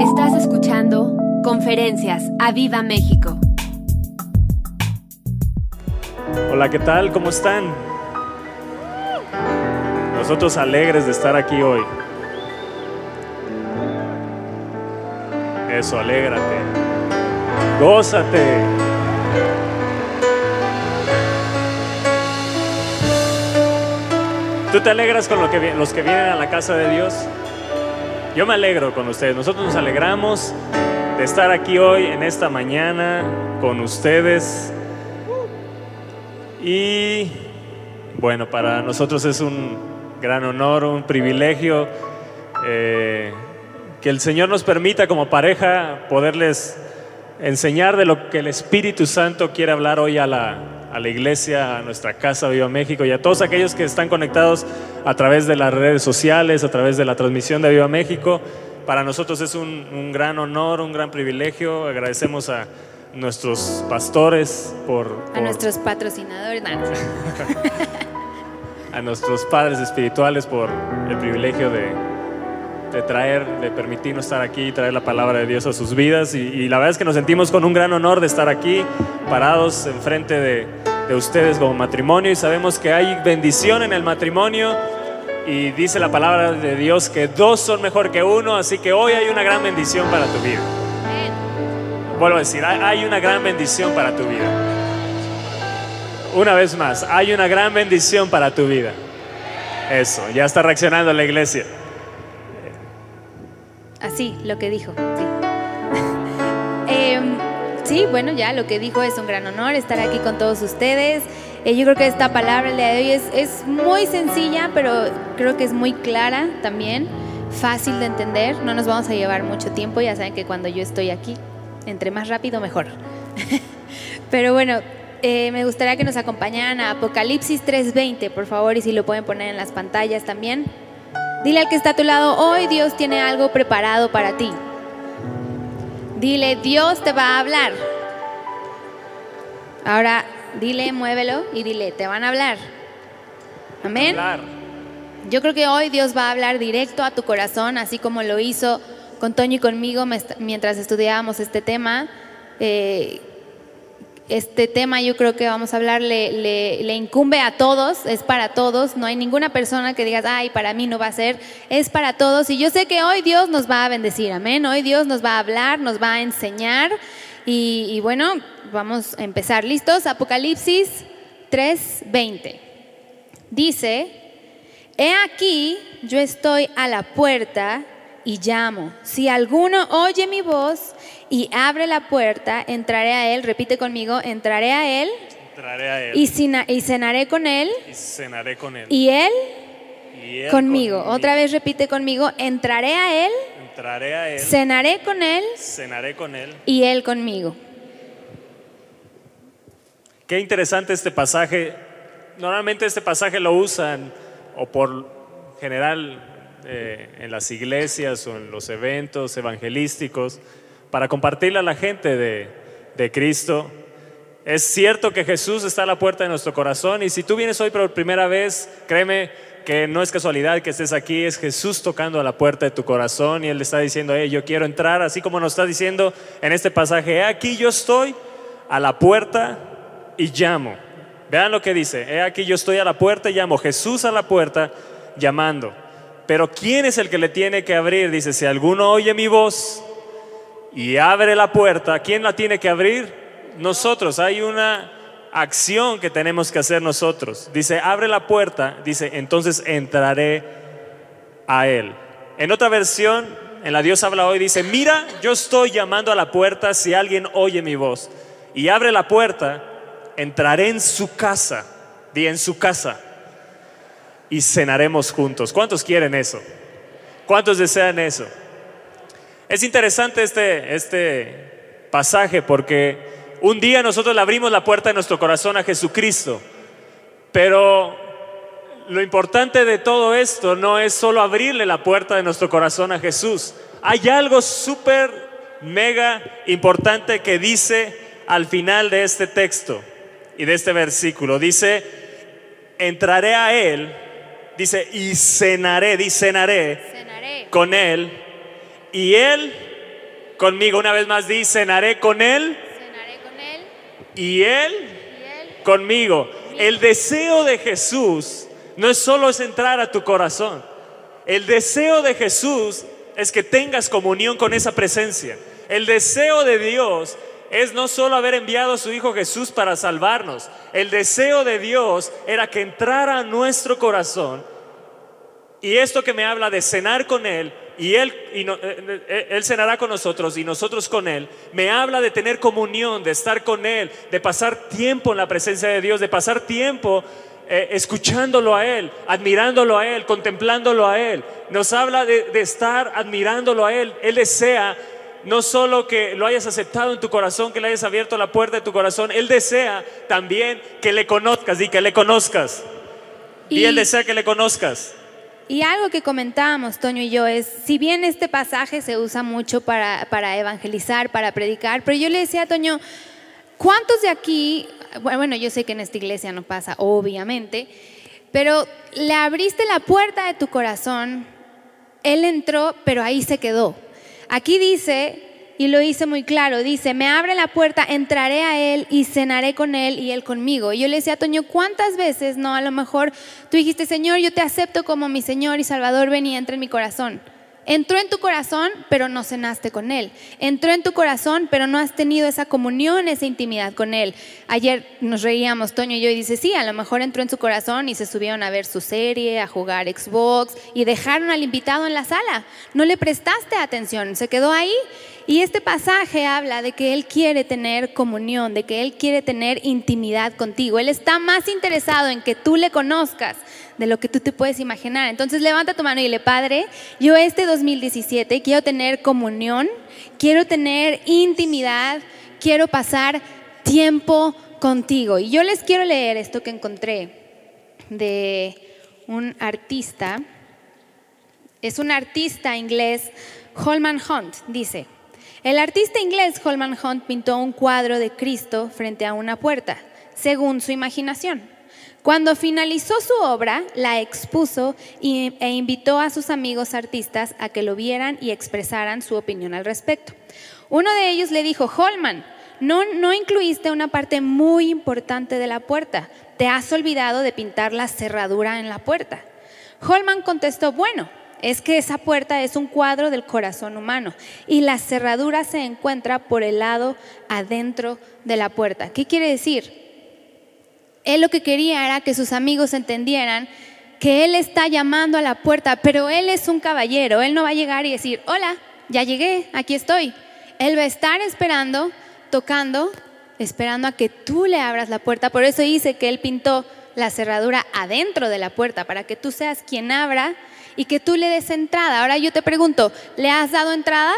Estás escuchando Conferencias a Viva México. Hola, ¿qué tal? ¿Cómo están? Nosotros alegres de estar aquí hoy. Eso, alégrate. Gózate. ¿Tú te alegras con los que vienen a la casa de Dios? Yo me alegro con ustedes. Nosotros nos alegramos de estar aquí hoy, en esta mañana, con ustedes. Y bueno, para nosotros es un gran honor, un privilegio eh, que el Señor nos permita como pareja poderles enseñar de lo que el Espíritu Santo quiere hablar hoy a la, a la iglesia, a nuestra casa Viva México y a todos aquellos que están conectados a través de las redes sociales, a través de la transmisión de Viva México. Para nosotros es un, gran honor, un gran privilegio. Agradecemos a nuestros pastores por... A nuestros patrocinadores. a nuestros padres espirituales por el privilegio de, de traer, de permitirnos estar aquí, traer la palabra de Dios a sus vidas. Y, la verdad es que nos sentimos con un gran honor de estar aquí, parados enfrente de, de ustedes como matrimonio. Y sabemos que hay bendición en el matrimonio. Y dice la palabra de Dios que dos son mejor que uno, así que hoy hay una gran bendición para tu vida. Vuelvo a decir, hay una gran bendición para tu vida. Una vez más, hay una gran bendición para tu vida. Eso, ya está reaccionando la iglesia. Así, lo que dijo. Sí. Em, sí, bueno, ya lo que dijo es un gran honor estar aquí con todos ustedes. Eh, yo creo que esta palabra el día de hoy es, muy sencilla, pero creo que es muy clara también, fácil de entender. No nos vamos a llevar mucho tiempo, ya saben que cuando yo estoy aquí, entre más rápido mejor. pero bueno, eh, me gustaría que nos acompañaran a Apocalipsis 3:20, por favor, y si lo pueden poner en las pantallas también. Dile al que está a tu lado, hoy Dios tiene algo preparado para ti. Dile, Dios te va a hablar. Ahora, dile, muévelo y dile, te van a hablar. Amén. Yo creo que hoy Dios va a hablar directo a tu corazón, así como lo hizo con Toño y conmigo mientras estudiábamos este tema. Eh, este tema yo creo que vamos a hablar le, incumbe a todos, es para todos, no hay ninguna persona que digas, ay, para mí no va a ser, es para todos. Y yo sé que hoy Dios nos va a bendecir, amén, hoy Dios nos va a hablar, nos va a enseñar. Y, y bueno, vamos a empezar, ¿listos? Apocalipsis 3:20. Dice, he aquí, yo estoy a la puerta y llamo. Si alguno oye mi voz y abre la puerta, entraré a él, repite conmigo, entraré a él, entraré a él. Y, y, cenaré con él, y cenaré con él, y él, conmigo. Otra vez repite conmigo, entraré a él, entraré a él, cenaré con él, cenaré con él, y él conmigo. Qué interesante este pasaje. Normalmente este pasaje lo usan o por general eh, en las iglesias o en los eventos evangelísticos para compartirle a la gente de, de Cristo. Es cierto que Jesús está a la puerta de nuestro corazón y si tú vienes hoy por primera vez, créeme que no es casualidad que estés aquí, es Jesús tocando a la puerta de tu corazón y Él le está diciendo, hey, yo quiero entrar, así como nos está diciendo en este pasaje, aquí yo estoy a la puerta y llamo. Vean lo que dice, he aquí yo estoy a la puerta y llamo, Jesús a la puerta llamando. Pero ¿quién es el que le tiene que abrir? Dice, si alguno oye mi voz y abre la puerta, ¿quién la tiene que abrir? Nosotros. Hay una acción que tenemos que hacer nosotros. Dice, abre la puerta, dice, entonces entraré a él. En otra versión, en la Dios habla hoy, dice, mira, yo estoy llamando a la puerta si alguien oye mi voz y abre la puerta, entraré en su casa, di en su casa y cenaremos juntos. ¿Cuántos quieren eso? ¿Cuántos desean eso? Es interesante este, este pasaje porque un día nosotros le abrimos la puerta de nuestro corazón a Jesucristo, pero lo importante de todo esto no es solo abrirle la puerta de nuestro corazón a Jesús. Hay algo súper, mega importante que dice al final de este texto y de este versículo. Dice, entraré a Él Dice, y cenaré, di cenaré, con él, y él conmigo. Una vez más dice, cenaré con Él. Cenaré con Él. Y Él, conmigo. El deseo de Jesús no es solo es entrar a tu corazón. El deseo de Jesús es que tengas comunión con esa presencia. El deseo de Dios es no solo haber enviado a su Hijo Jesús para salvarnos. El deseo de Dios era que entrara a nuestro corazón. Y esto que me habla de cenar con Él y él, y eh, eh, él cenará con nosotros y nosotros con Él, me habla de tener comunión, de estar con Él, de pasar tiempo en la presencia de Dios, de pasar tiempo eh, escuchándolo a Él, admirándolo a Él, contemplándolo a Él. Nos habla de, de estar admirándolo a Él. Él desea no solo que lo hayas aceptado en tu corazón, que le hayas abierto la puerta de tu corazón, Él desea también que le conozcas y que le conozcas. Y, Él desea que le conozcas. Y algo que comentábamos, Toño y yo, es, si bien este pasaje se usa mucho para, para evangelizar, para predicar, pero yo le decía a Toño, ¿cuántos de aquí, bueno, yo sé que en esta iglesia no pasa, obviamente, pero le abriste la puerta de tu corazón, Él entró, pero ahí se quedó. Aquí dice, y lo hice muy claro, dice, me abre la puerta, entraré a Él y cenaré con Él y Él conmigo. Y yo le decía a Toño, ¿cuántas veces, no? A lo mejor tú dijiste, Señor, yo te acepto como mi Señor y Salvador, ven y entra en mi corazón. Entró en tu corazón, pero no cenaste con Él. Entró en tu corazón, pero no has tenido esa comunión, esa intimidad con Él. Ayer nos reíamos, Toño y yo, y dice, sí, a lo mejor entró en su corazón y se subieron a ver su serie, a jugar Xbox y dejaron al invitado en la sala. No le prestaste atención, se quedó ahí. Y este pasaje habla de que Él quiere tener comunión, de que Él quiere tener intimidad contigo. Él está más interesado en que tú le conozcas de lo que tú te puedes imaginar. Entonces levanta tu mano y dile, Padre, yo este 2017 quiero tener comunión, quiero tener intimidad, quiero pasar tiempo contigo. Y yo les quiero leer esto que encontré de un artista. Es un artista inglés, Holman Hunt, dice. El artista inglés Holman Hunt pintó un cuadro de Cristo frente a una puerta, según su imaginación. Cuando finalizó su obra, la expuso e invitó a sus amigos artistas a que lo vieran y expresaran su opinión al respecto. Uno de ellos le dijo, Holman, no, no incluiste una parte muy importante de la puerta. Te has olvidado de pintar la cerradura en la puerta. Holman contestó, bueno, es que esa puerta es un cuadro del corazón humano y la cerradura se encuentra por el lado adentro de la puerta. ¿Qué quiere decir? Él lo que quería era que sus amigos entendieran que Él está llamando a la puerta, pero Él es un caballero, Él no va a llegar y decir, hola, ya llegué, aquí estoy. Él va a estar esperando, tocando, esperando a que tú le abras la puerta. Por eso dice que Él pintó la cerradura adentro de la puerta, para que tú seas quien abra y que tú le des entrada. Ahora yo te pregunto, ¿le has dado entrada?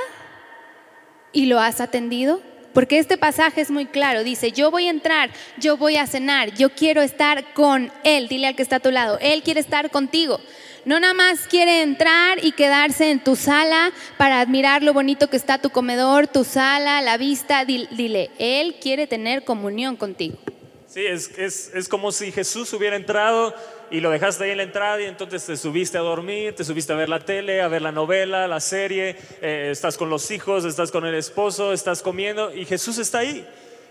¿Y lo has atendido? Porque este pasaje es muy claro, dice, yo voy a entrar, yo voy a cenar, yo quiero estar con Él, dile al que está a tu lado, Él quiere estar contigo. No nada más quiere entrar y quedarse en tu sala para admirar lo bonito que está tu comedor, tu sala, la vista, dile, Él quiere tener comunión contigo. Es, es, es como si Jesús hubiera entrado y lo dejaste ahí en la entrada y entonces te subiste a dormir, te subiste a ver la tele, a ver la novela, la serie, eh, estás con los hijos, estás con el esposo, estás comiendo y Jesús está ahí.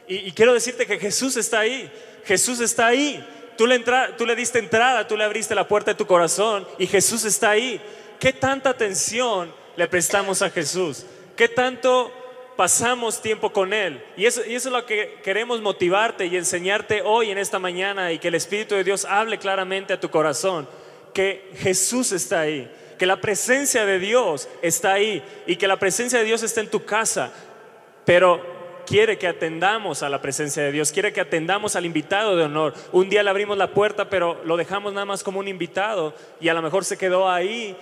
Y, quiero decirte que Jesús está ahí, Jesús está ahí. Tú le, entra, tú le diste entrada, tú le abriste la puerta de tu corazón y Jesús está ahí. ¿Qué tanta atención le prestamos a Jesús? ¿Qué tanto pasamos tiempo con Él. Y eso, y eso es lo que queremos motivarte y enseñarte hoy en esta mañana y que el Espíritu de Dios hable claramente a tu corazón, que Jesús está ahí, que la presencia de Dios está ahí y que la presencia de Dios está en tu casa, pero quiere que atendamos a la presencia de Dios, quiere que atendamos al invitado de honor. Un día le abrimos la puerta, pero lo dejamos nada más como un invitado y a lo mejor se quedó ahí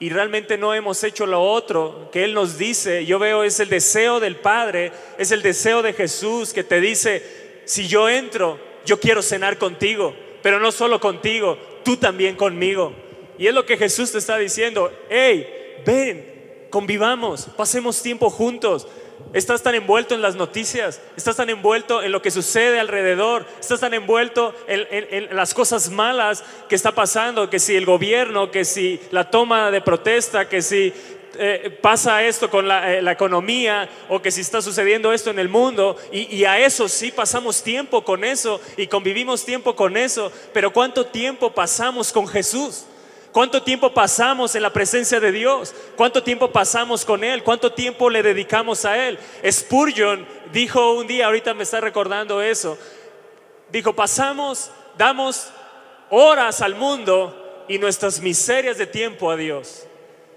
y realmente no hemos hecho lo otro que Él nos dice, yo veo es el deseo del Padre, es el deseo de Jesús que te dice, si yo entro, yo quiero cenar contigo, pero no solo contigo, tú también conmigo. Y es lo que Jesús te está diciendo, hey, ven, convivamos, pasemos tiempo juntos, Estás tan envuelto en las noticias, estás tan envuelto en lo que sucede alrededor, estás tan envuelto en, las cosas malas que está pasando, que si el gobierno, que si la toma de protesta, que si eh, pasa esto con eh, la, economía o que si está sucediendo esto en el mundo y, a eso sí pasamos tiempo con eso y convivimos tiempo con eso, pero ¿cuánto tiempo pasamos con Jesús? ¿Cuánto tiempo pasamos en la presencia de Dios? ¿Cuánto tiempo pasamos con Él? ¿Cuánto tiempo le dedicamos a Él? Spurgeon dijo un día, ahorita me está recordando eso, dijo, pasamos, damos horas al mundo y nuestras miserias de tiempo a Dios.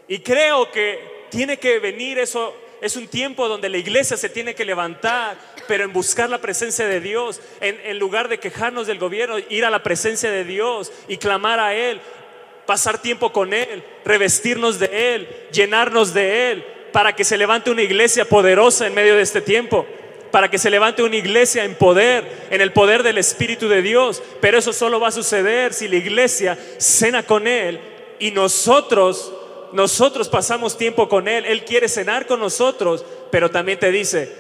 Y creo que tiene que venir eso, es un tiempo donde la iglesia se tiene que levantar, pero en buscar la presencia de Dios, en, en, lugar de quejarnos del gobierno, ir a la presencia de Dios y clamar a Él, pasar tiempo con Él, revestirnos de Él, llenarnos de Él, para que se levante una iglesia poderosa en medio de este tiempo, para que se levante una iglesia en poder, en el poder del Espíritu de Dios. Pero eso solo va a suceder si la iglesia cena con Él y nosotros nosotros pasamos tiempo con Él, Él quiere cenar con nosotros, pero también te dice,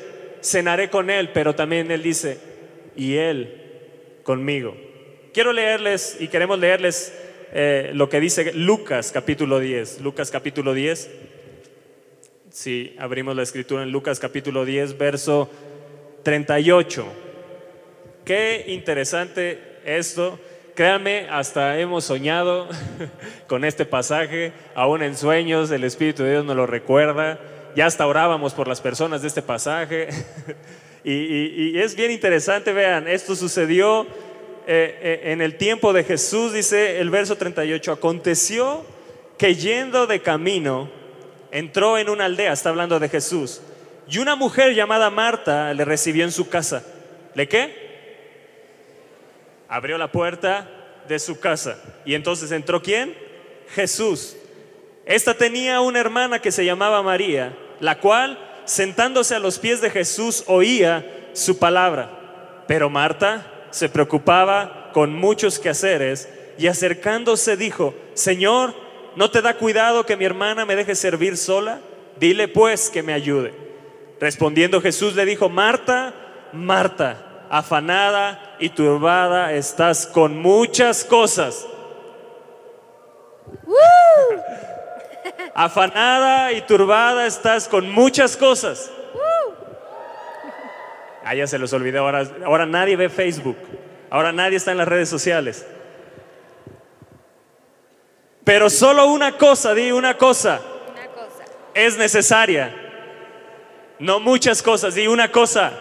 cenaré con Él, pero también Él dice, y Él conmigo. Quiero leerles y queremos leerles eh, lo que dice Lucas capítulo 10. Lucas capítulo 10. Si abrimos la escritura en Lucas capítulo 10, verso 38. Qué interesante esto. Créanme, hasta hemos soñado con este pasaje, aún en sueños el Espíritu de Dios nos lo recuerda, ya hasta orábamos por las personas de este pasaje. y, es bien interesante, vean, esto sucedió eh, eh, en el tiempo de Jesús, dice el verso 38, aconteció que yendo de camino, entró en una aldea, está hablando de Jesús, y una mujer llamada Marta le recibió en su casa. ¿Le qué? abrió la puerta de su casa. Y entonces entró quién? Jesús. Esta tenía una hermana que se llamaba María, la cual, sentándose a los pies de Jesús, oía su palabra. Pero Marta se preocupaba con muchos quehaceres y acercándose dijo, Señor, ¿no te da cuidado que mi hermana me deje servir sola? Dile pues que me ayude. Respondiendo Jesús le dijo, Marta, Marta, afanada y turbada estás con muchas cosas. afanada y turbada estás con muchas cosas. Ah, ya se los olvidé, ahora, ahora nadie ve Facebook, ahora nadie está en las redes sociales. Pero solo una cosa, di una cosa, una cosa. es necesaria. No muchas cosas, di una cosa.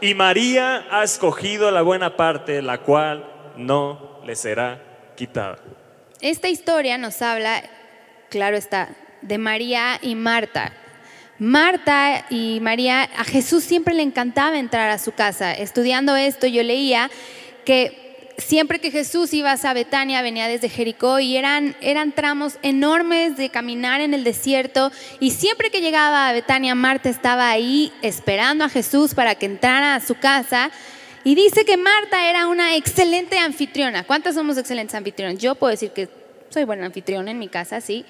Y María ha escogido la buena parte, la cual no le será quitada. Esta historia nos habla, claro está, de María y Marta. Marta y María, a Jesús siempre le encantaba entrar a su casa. Estudiando esto, yo leía que siempre que Jesús iba a Betania, venía desde Jericó y eran, eran tramos enormes de caminar en el desierto. Y siempre que llegaba a Betania, Marta estaba ahí esperando a Jesús para que entrara a su casa. Y dice que Marta era una excelente anfitriona. ¿Cuántas somos excelentes anfitrionas? Yo puedo decir que soy buena anfitriona en mi casa, sí.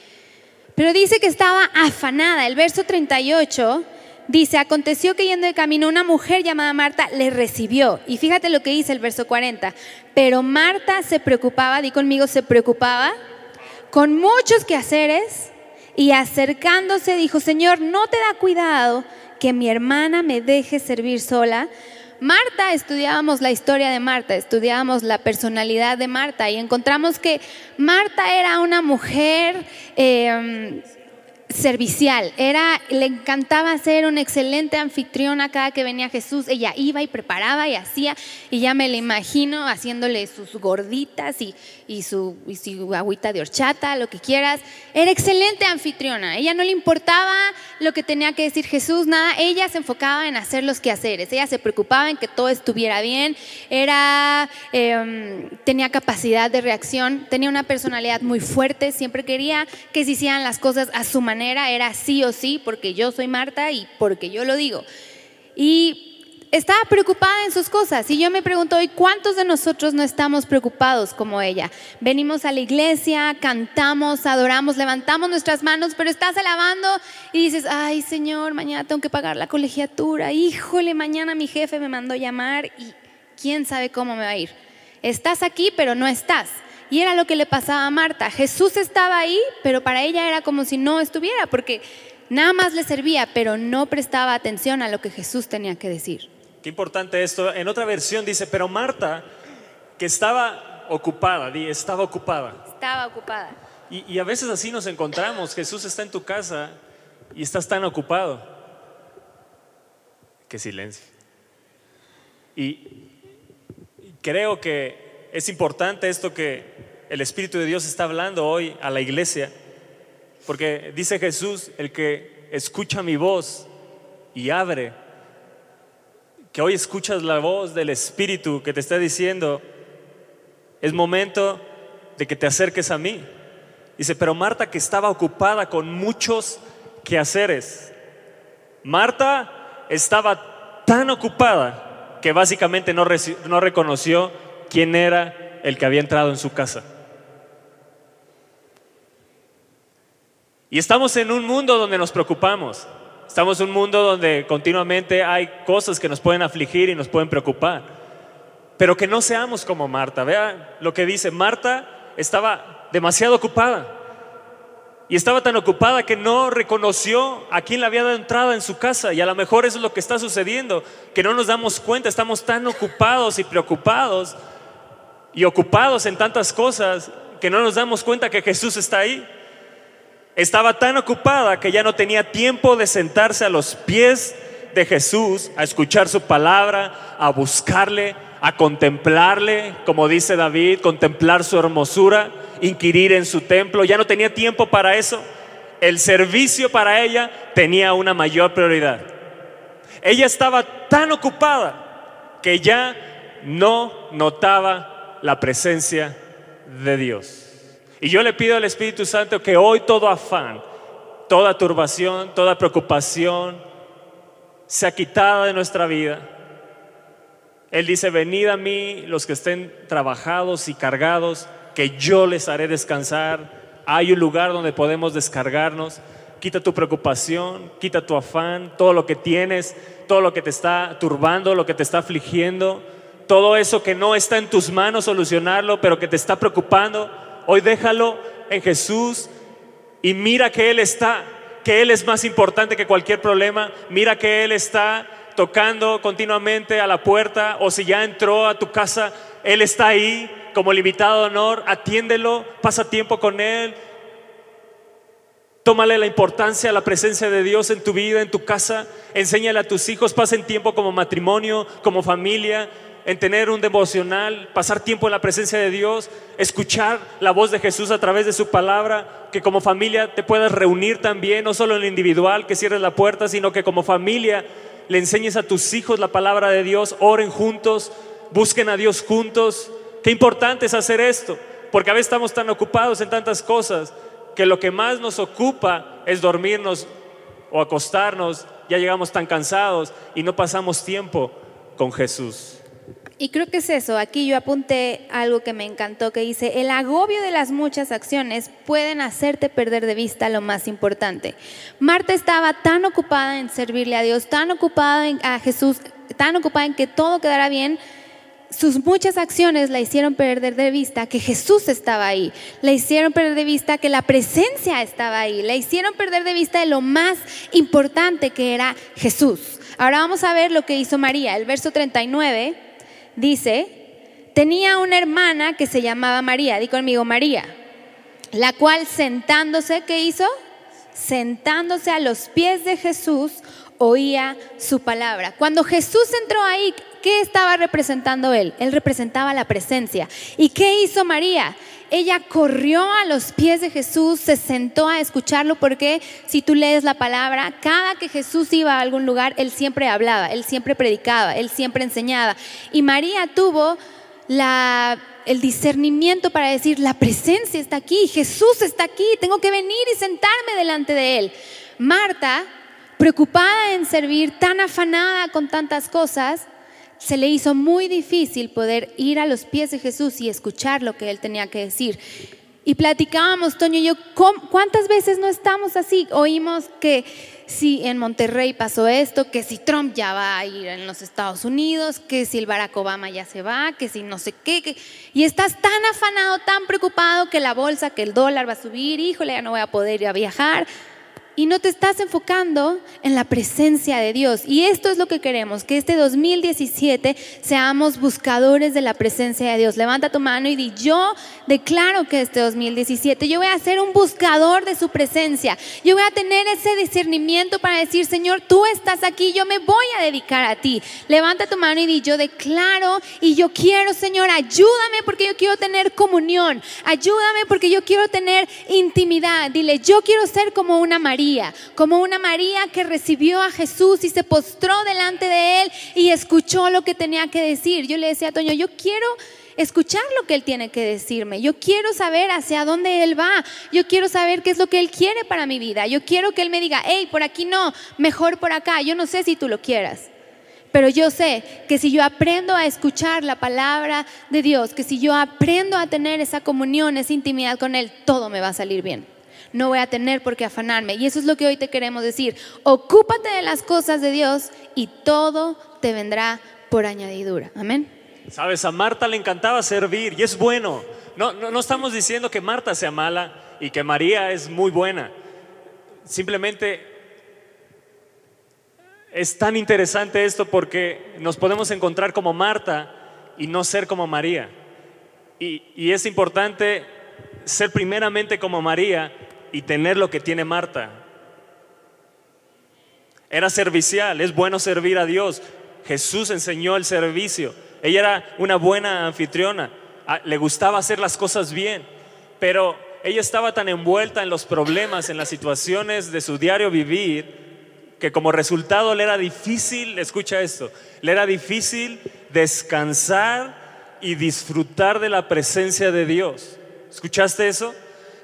Pero dice que estaba afanada. El verso 38 dice, aconteció que yendo de camino una mujer llamada Marta le recibió. Y fíjate lo que dice el verso 40. Pero Marta se preocupaba, di conmigo, se preocupaba con muchos quehaceres y acercándose dijo, Señor, no te da cuidado que mi hermana me deje servir sola. Marta, estudiábamos la historia de Marta, estudiábamos la personalidad de Marta y encontramos que Marta era una mujer... Eh, servicial, era, le encantaba ser una excelente anfitriona cada que venía Jesús, ella iba y preparaba y hacía, y ya me la imagino haciéndole sus gorditas y, y, su, y su agüita de horchata, lo que quieras. Era excelente anfitriona, ella no le importaba lo que tenía que decir Jesús, nada, ella se enfocaba en hacer los quehaceres, ella se preocupaba en que todo estuviera bien, era, em, tenía capacidad de reacción, tenía una personalidad muy fuerte, siempre quería que se hicieran las cosas a su manera era sí o sí, porque yo soy Marta y porque yo lo digo. Y estaba preocupada en sus cosas. Y yo me pregunto hoy, ¿cuántos de nosotros no estamos preocupados como ella? Venimos a la iglesia, cantamos, adoramos, levantamos nuestras manos, pero estás alabando y dices, ay Señor, mañana tengo que pagar la colegiatura. Híjole, mañana mi jefe me mandó llamar y quién sabe cómo me va a ir. Estás aquí, pero no estás. Y era lo que le pasaba a Marta. Jesús estaba ahí, pero para ella era como si no estuviera, porque nada más le servía, pero no prestaba atención a lo que Jesús tenía que decir. Qué importante esto. En otra versión dice, pero Marta, que estaba ocupada, estaba ocupada. Estaba ocupada. Y, y a veces así nos encontramos. Jesús está en tu casa y estás tan ocupado. Qué silencio. Y creo que es importante esto que el Espíritu de Dios está hablando hoy a la iglesia, porque dice Jesús, el que escucha mi voz y abre, que hoy escuchas la voz del Espíritu que te está diciendo, es momento de que te acerques a mí. Dice, pero Marta que estaba ocupada con muchos quehaceres. Marta estaba tan ocupada que básicamente no, no reconoció quién era el que había entrado en su casa. Y estamos en un mundo donde nos preocupamos. Estamos en un mundo donde continuamente hay cosas que nos pueden afligir y nos pueden preocupar. Pero que no seamos como Marta. Vea lo que dice. Marta estaba demasiado ocupada. Y estaba tan ocupada que no reconoció a quién le había dado entrada en su casa. Y a lo mejor eso es lo que está sucediendo, que no nos damos cuenta, estamos tan ocupados y preocupados y ocupados en tantas cosas que no nos damos cuenta que Jesús está ahí. Estaba tan ocupada que ya no tenía tiempo de sentarse a los pies de Jesús, a escuchar su palabra, a buscarle, a contemplarle, como dice David, contemplar su hermosura inquirir en su templo, ya no tenía tiempo para eso. El servicio para ella tenía una mayor prioridad. Ella estaba tan ocupada que ya no notaba la presencia de Dios. Y yo le pido al Espíritu Santo que hoy todo afán, toda turbación, toda preocupación sea quitada de nuestra vida. Él dice, venid a mí los que estén trabajados y cargados que yo les haré descansar. Hay un lugar donde podemos descargarnos. Quita tu preocupación, quita tu afán, todo lo que tienes, todo lo que te está turbando, lo que te está afligiendo, todo eso que no está en tus manos solucionarlo, pero que te está preocupando. Hoy déjalo en Jesús y mira que Él está, que Él es más importante que cualquier problema. Mira que Él está tocando continuamente a la puerta o si ya entró a tu casa, Él está ahí como limitado honor, atiéndelo, pasa tiempo con Él, tómale la importancia, la presencia de Dios en tu vida, en tu casa, enséñale a tus hijos, pasen tiempo como matrimonio, como familia, en tener un devocional, pasar tiempo en la presencia de Dios, escuchar la voz de Jesús a través de su palabra, que como familia te puedas reunir también, no solo en lo individual, que cierres la puerta, sino que como familia le enseñes a tus hijos la palabra de Dios, oren juntos, busquen a Dios juntos, Qué importante es hacer esto, porque a veces estamos tan ocupados en tantas cosas que lo que más nos ocupa es dormirnos o acostarnos, ya llegamos tan cansados y no pasamos tiempo con Jesús. Y creo que es eso, aquí yo apunté algo que me encantó, que dice, el agobio de las muchas acciones pueden hacerte perder de vista lo más importante. Marta estaba tan ocupada en servirle a Dios, tan ocupada en, a Jesús, tan ocupada en que todo quedara bien, sus muchas acciones la hicieron perder de vista que Jesús estaba ahí, la hicieron perder de vista que la presencia estaba ahí, la hicieron perder de vista de lo más importante que era Jesús. Ahora vamos a ver lo que hizo María. El verso 39 dice, tenía una hermana que se llamaba María, di conmigo María, la cual sentándose, ¿qué hizo? Sentándose a los pies de Jesús, oía su palabra. Cuando Jesús entró ahí, ¿qué estaba representando él? Él representaba la presencia. ¿Y qué hizo María? Ella corrió a los pies de Jesús, se sentó a escucharlo porque si tú lees la palabra, cada que Jesús iba a algún lugar, él siempre hablaba, él siempre predicaba, él siempre enseñaba. Y María tuvo el discernimiento para decir, la presencia está aquí, Jesús está aquí, tengo que venir y sentarme delante de él. Marta preocupada en servir, tan afanada con tantas cosas, se le hizo muy difícil poder ir a los pies de Jesús y escuchar lo que él tenía que decir. Y platicábamos, Toño y yo, ¿cuántas veces no estamos así? Oímos que si en Monterrey pasó esto, que si Trump ya va a ir en los Estados Unidos, que si el Barack Obama ya se va, que si no sé qué. y estás tan afanado, tan preocupado que la bolsa, que el dólar va a subir, híjole, ya no voy a poder ir a viajar y no te estás enfocando en la presencia de Dios. Y esto es lo que queremos, que este 2017 seamos buscadores de la presencia de Dios. Levanta tu mano y di, yo declaro que este 2017 yo voy a ser un buscador de su presencia. Yo voy a tener ese discernimiento para decir, Señor, tú estás aquí, yo me voy a dedicar a ti. Levanta tu mano y di, yo declaro y yo quiero, Señor, ayúdame porque yo quiero tener comunión. Ayúdame porque yo quiero tener intimidad. Dile, yo quiero ser como una María como una María que recibió a Jesús y se postró delante de él y escuchó lo que tenía que decir. Yo le decía a Toño, yo quiero escuchar lo que Él tiene que decirme. Yo quiero saber hacia dónde Él va. Yo quiero saber qué es lo que Él quiere para mi vida. Yo quiero que Él me diga, hey, por aquí no, mejor por acá. Yo no sé si tú lo quieras. Pero yo sé que si yo aprendo a escuchar la palabra de Dios, que si yo aprendo a tener esa comunión, esa intimidad con Él, todo me va a salir bien no voy a tener por qué afanarme. Y eso es lo que hoy te queremos decir. Ocúpate de las cosas de Dios y todo te vendrá por añadidura. Amén. Sabes, a Marta le encantaba servir y es bueno. No, no, no estamos diciendo que Marta sea mala y que María es muy buena. Simplemente es tan interesante esto porque nos podemos encontrar como Marta y no ser como María. Y, y, es importante ser primeramente como María y tener lo que tiene Marta. Era servicial, es bueno servir a Dios. Jesús enseñó el servicio. Ella era una buena anfitriona, ah, le gustaba hacer las cosas bien, pero ella estaba tan envuelta en los problemas, en las situaciones de su diario vivir, que como resultado le era difícil, escucha esto, le era difícil descansar y disfrutar de la presencia de Dios. ¿Escuchaste eso?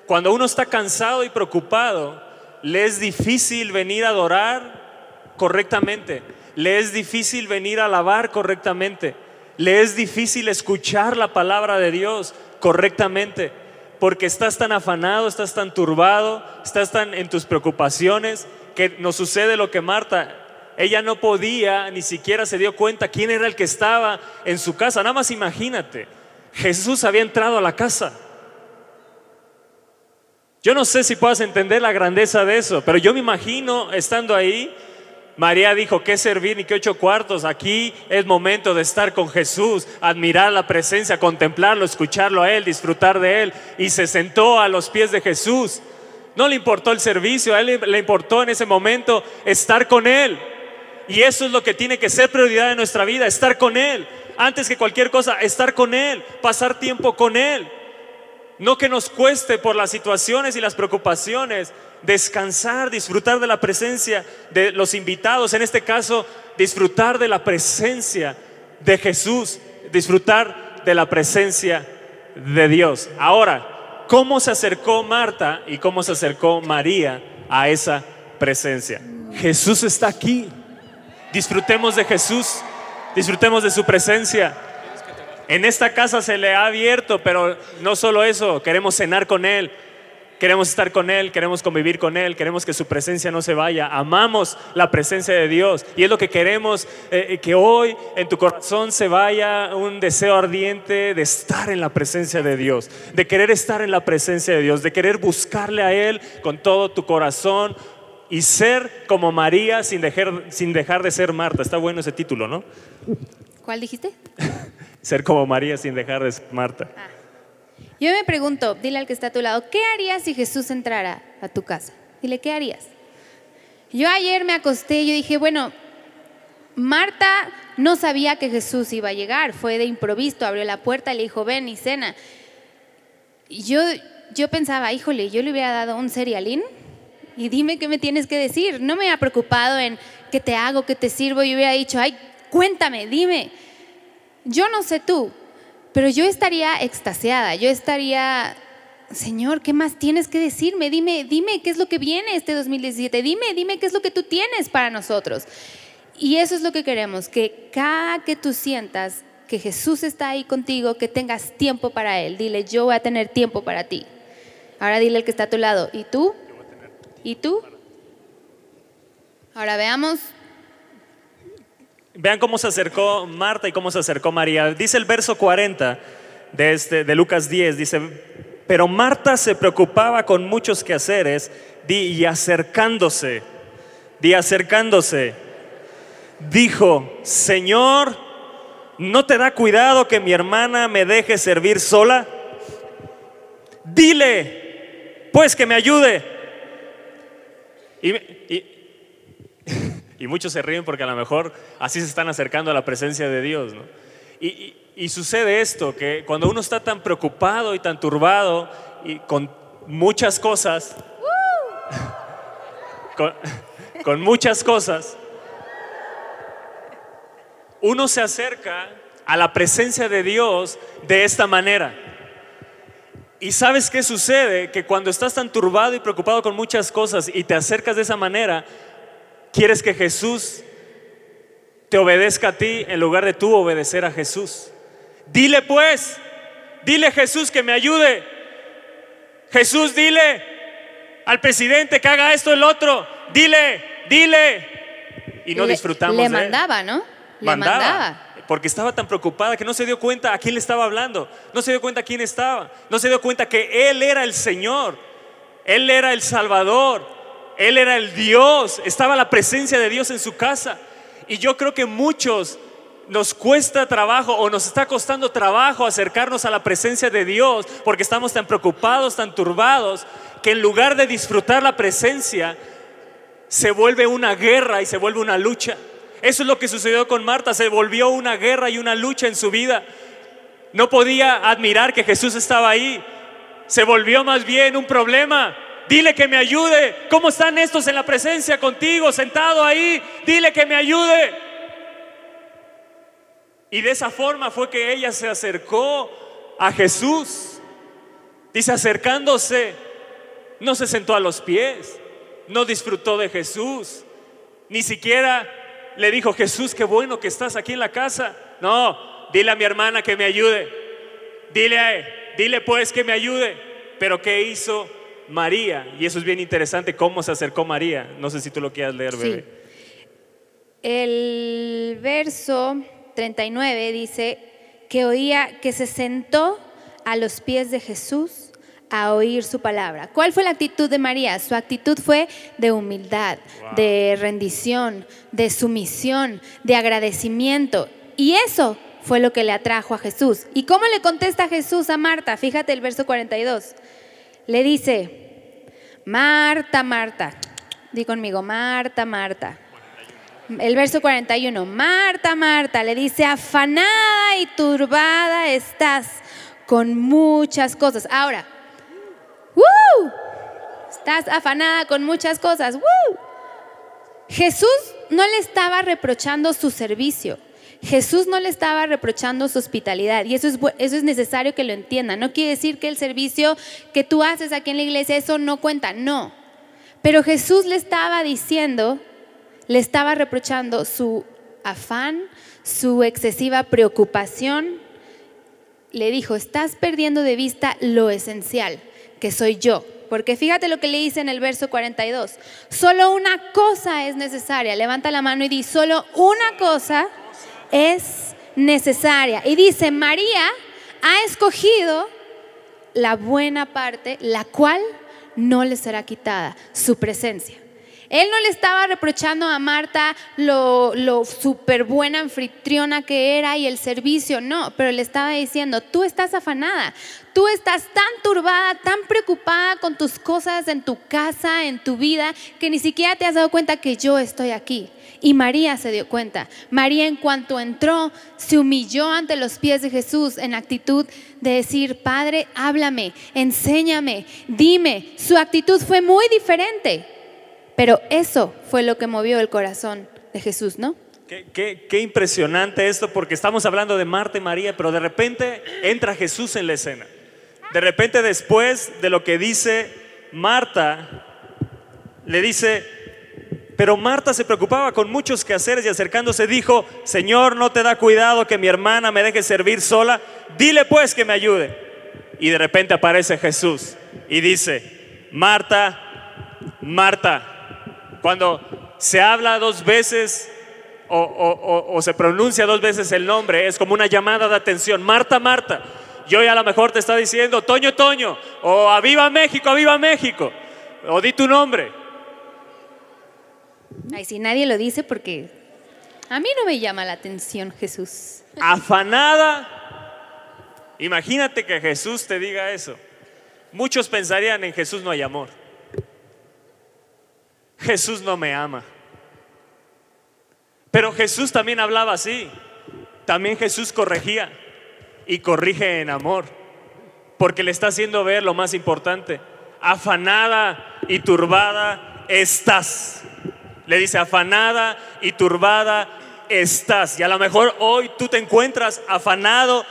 Cuando uno está cansado y preocupado, le es difícil venir a adorar correctamente, le es difícil venir a alabar correctamente, le es difícil escuchar la palabra de Dios correctamente, porque estás tan afanado, estás tan turbado, estás tan en tus preocupaciones, que nos sucede lo que Marta, ella no podía, ni siquiera se dio cuenta quién era el que estaba en su casa. Nada más imagínate, Jesús había entrado a la casa. Yo no sé si puedas entender la grandeza de eso, pero yo me imagino estando ahí, María dijo, ¿qué servir ni qué ocho cuartos? Aquí es momento de estar con Jesús, admirar la presencia, contemplarlo, escucharlo a Él, disfrutar de Él. Y se sentó a los pies de Jesús. No le importó el servicio, a Él le importó en ese momento estar con Él. Y eso es lo que tiene que ser prioridad en nuestra vida, estar con Él. Antes que cualquier cosa, estar con Él, pasar tiempo con Él. No que nos cueste por las situaciones y las preocupaciones descansar, disfrutar de la presencia de los invitados, en este caso, disfrutar de la presencia de Jesús, disfrutar de la presencia de Dios. Ahora, ¿cómo se acercó Marta y cómo se acercó María a esa presencia? Jesús está aquí. Disfrutemos de Jesús, disfrutemos de su presencia. En esta casa se le ha abierto, pero no solo eso, queremos cenar con Él, queremos estar con Él, queremos convivir con Él, queremos que su presencia no se vaya, amamos la presencia de Dios y es lo que queremos, eh, que hoy en tu corazón se vaya un deseo ardiente de estar en la presencia de Dios, de querer estar en la presencia de Dios, de querer buscarle a Él con todo tu corazón y ser como María sin dejar, sin dejar de ser Marta. Está bueno ese título, ¿no? ¿Cuál dijiste? Ser como María sin dejar de ser Marta. Ah. Yo me pregunto, dile al que está a tu lado, ¿qué harías si Jesús entrara a tu casa? Dile, ¿qué harías? Yo ayer me acosté y dije, bueno, Marta no sabía que Jesús iba a llegar, fue de improviso, abrió la puerta y le dijo, ven y cena. Yo, yo pensaba, híjole, yo le hubiera dado un cerealín y dime qué me tienes que decir. No me había preocupado en qué te hago, qué te sirvo, yo hubiera dicho, ay, cuéntame, dime. Yo no sé tú, pero yo estaría extasiada, yo estaría, Señor, ¿qué más tienes que decirme? Dime, dime qué es lo que viene este 2017, dime, dime qué es lo que tú tienes para nosotros. Y eso es lo que queremos, que cada que tú sientas que Jesús está ahí contigo, que tengas tiempo para Él. Dile, yo voy a tener tiempo para ti. Ahora dile al que está a tu lado, ¿y tú? ¿Y tú? Ahora veamos. Vean cómo se acercó Marta y cómo se acercó María. Dice el verso 40 de, este, de Lucas 10, dice, pero Marta se preocupaba con muchos quehaceres y acercándose, di acercándose, dijo, Señor, ¿no te da cuidado que mi hermana me deje servir sola? Dile, pues que me ayude. Y, muchos se ríen porque a lo mejor así se están acercando a la presencia de Dios. Y, y sucede esto, que cuando uno está tan preocupado y tan turbado y con muchas cosas, con, muchas cosas, uno se acerca a la presencia de Dios de esta manera. Y sabes qué sucede? Que cuando estás tan turbado y preocupado con muchas cosas y te acercas de esa manera, quieres que Jesús te obedezca a ti en lugar de tú obedecer a Jesús. Dile pues, dile Jesús que me ayude. Jesús, dile al presidente que haga esto el otro. Dile, dile. Y no disfrutamos le mandaba, ¿no? Le mandaba. Porque estaba tan preocupada que no se dio cuenta a quién le estaba hablando. No se dio cuenta a quién estaba. No se dio cuenta que Él era el Señor. Él era el Salvador. Él era el Dios. Estaba la presencia de Dios en su casa. Y yo creo que muchos nos cuesta trabajo o nos está costando trabajo acercarnos a la presencia de Dios porque estamos tan preocupados, tan turbados, que en lugar de disfrutar la presencia, se vuelve una guerra y se vuelve una lucha. Eso es lo que sucedió con Marta, se volvió una guerra y una lucha en su vida. No podía admirar que Jesús estaba ahí, se volvió más bien un problema. Dile que me ayude. ¿Cómo están estos en la presencia contigo, sentado ahí? Dile que me ayude. Y de esa forma fue que ella se acercó a Jesús. Dice, acercándose, no se sentó a los pies, no disfrutó de Jesús, ni siquiera le dijo, Jesús, qué bueno que estás aquí en la casa. No, dile a mi hermana que me ayude. Dile a él, dile pues que me ayude. Pero ¿qué hizo María? Y eso es bien interesante, cómo se acercó María. No sé si tú lo quieras leer, bebé. El verso 39 dice que oía, que se sentó a los pies de Jesús a oír su palabra. ¿Cuál fue la actitud de María? Su actitud fue de humildad, de rendición, de sumisión, de agradecimiento. Y eso fue lo que le atrajo a Jesús. ¿Y cómo le contesta Jesús a Marta? Fíjate el verso 42. Le dice, Marta, Marta, di conmigo, Marta, Marta el verso 41, Marta, Marta, le dice, afanada y turbada estás con muchas cosas. Ahora, estás afanada con muchas cosas. Jesús no le estaba reprochando su servicio. Jesús no le estaba reprochando su hospitalidad y eso es, eso es necesario que lo entiendan. No quiere decir que el servicio que tú haces aquí en la iglesia, eso no cuenta, no. Pero Jesús le estaba diciendo le estaba reprochando su afán, su excesiva preocupación. Le dijo, estás perdiendo de vista lo esencial, que soy yo. Porque fíjate lo que le dice en el verso 42. Solo una cosa es necesaria. Levanta la mano y dice, solo una cosa es necesaria. Y dice, María ha escogido la buena parte, la cual no le será quitada, su presencia. Él no le estaba reprochando a Marta lo, lo súper buena anfitriona que era y el servicio, no, pero le estaba diciendo, tú estás afanada, tú estás tan turbada, tan preocupada con tus cosas en tu casa, en tu vida, que ni siquiera te has dado cuenta que yo estoy aquí. Y María se dio cuenta. María en cuanto entró, se humilló ante los pies de Jesús en actitud de decir, Padre, háblame, enséñame, dime. Su actitud fue muy diferente. Pero eso fue lo que movió el corazón de Jesús, ¿no? Qué, impresionante esto, porque estamos hablando de Marta y María, pero de repente entra Jesús en la escena. De repente después de lo que dice Marta, le dice, pero Marta se preocupaba con muchos quehaceres y acercándose dijo, Señor, no te da cuidado que mi hermana me deje servir sola, dile pues que me ayude. Y de repente aparece Jesús y dice, Marta, Marta, cuando se habla dos veces o, se pronuncia dos veces el nombre, es como una llamada de atención. Marta, Marta. Y hoy a lo mejor te está diciendo, Toño, Toño, o Aviva México, Aviva México, o di tu nombre. Ay, si nadie lo dice porque a mí no me llama la atención Jesús. Afanada. Imagínate que Jesús te diga eso. Muchos pensarían en Jesús no hay amor. Jesús no me ama. Pero Jesús también hablaba así. También Jesús corregía y corrige en amor. Porque le está haciendo ver lo más importante. Afanada y turbada estás. Le dice, afanada y turbada estás. Y a lo mejor hoy tú te encuentras afanado